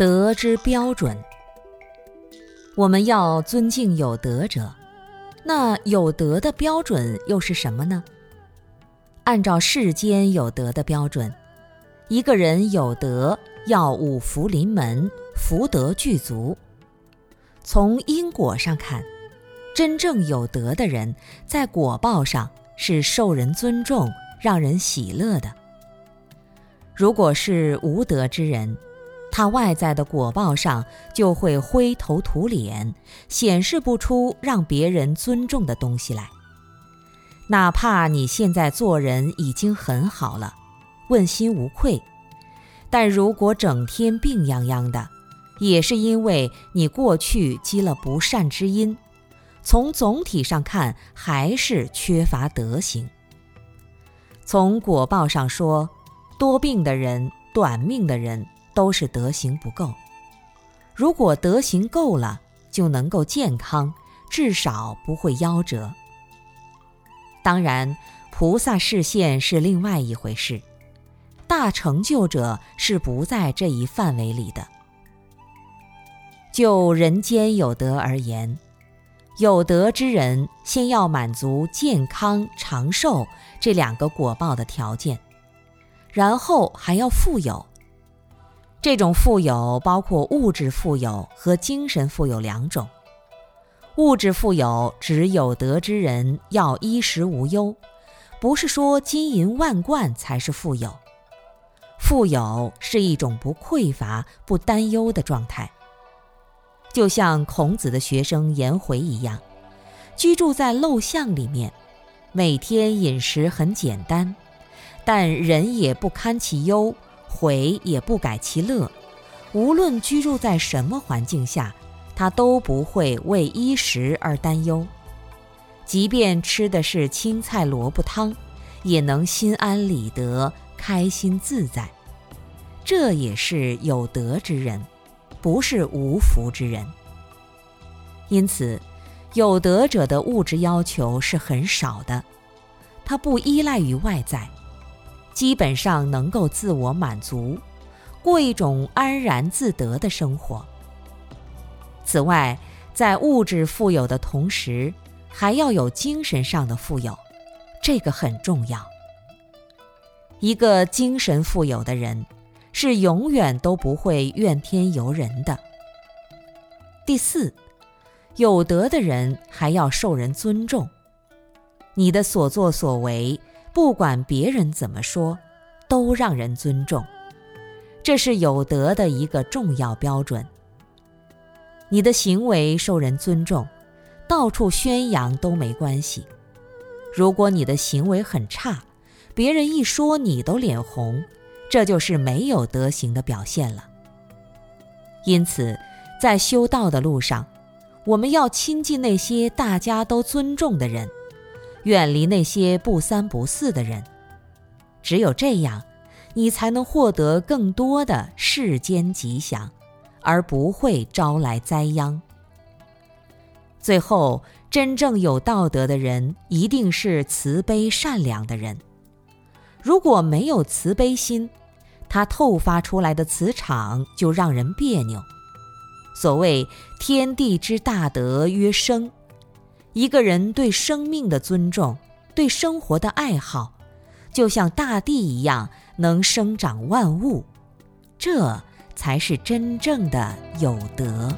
德之标准，我们要尊敬有德者。那有德的标准又是什么呢？按照世间有德的标准，一个人有德要五福临门，福德具足。从因果上看，真正有德的人，在果报上是受人尊重、让人喜乐的。如果是无德之人，他外在的果报上就会灰头土脸，显示不出让别人尊重的东西来。哪怕你现在做人已经很好了，问心无愧，但如果整天病殃殃的，也是因为你过去积了不善之因。从总体上看，还是缺乏德行。从果报上说，多病的人、短命的人。都是德行不够。如果德行够了，就能够健康，至少不会夭折。当然，菩萨视线是另外一回事，大成就者是不在这一范围里的。就人间有德而言，有德之人先要满足健康长寿这两个果报的条件，然后还要富有。这种富有包括物质富有和精神富有两种。物质富有指有德之人要衣食无忧，不是说金银万贯才是富有。富有是一种不匮乏、不担忧的状态。就像孔子的学生颜回一样，居住在陋巷里面，每天饮食很简单，但人也不堪其忧。悔也不改其乐，无论居住在什么环境下，他都不会为衣食而担忧。即便吃的是青菜萝卜汤，也能心安理得、开心自在。这也是有德之人，不是无福之人。因此，有德者的物质要求是很少的，他不依赖于外在。基本上能够自我满足，过一种安然自得的生活。此外，在物质富有的同时，还要有精神上的富有，这个很重要。一个精神富有的人，是永远都不会怨天尤人的。第四，有德的人还要受人尊重，你的所作所为。不管别人怎么说，都让人尊重，这是有德的一个重要标准。你的行为受人尊重，到处宣扬都没关系。如果你的行为很差，别人一说你都脸红，这就是没有德行的表现了。因此，在修道的路上，我们要亲近那些大家都尊重的人。远离那些不三不四的人，只有这样，你才能获得更多的世间吉祥，而不会招来灾殃。最后，真正有道德的人一定是慈悲善良的人。如果没有慈悲心，他透发出来的磁场就让人别扭。所谓天地之大德曰生。一个人对生命的尊重，对生活的爱好，就像大地一样，能生长万物，这才是真正的有德。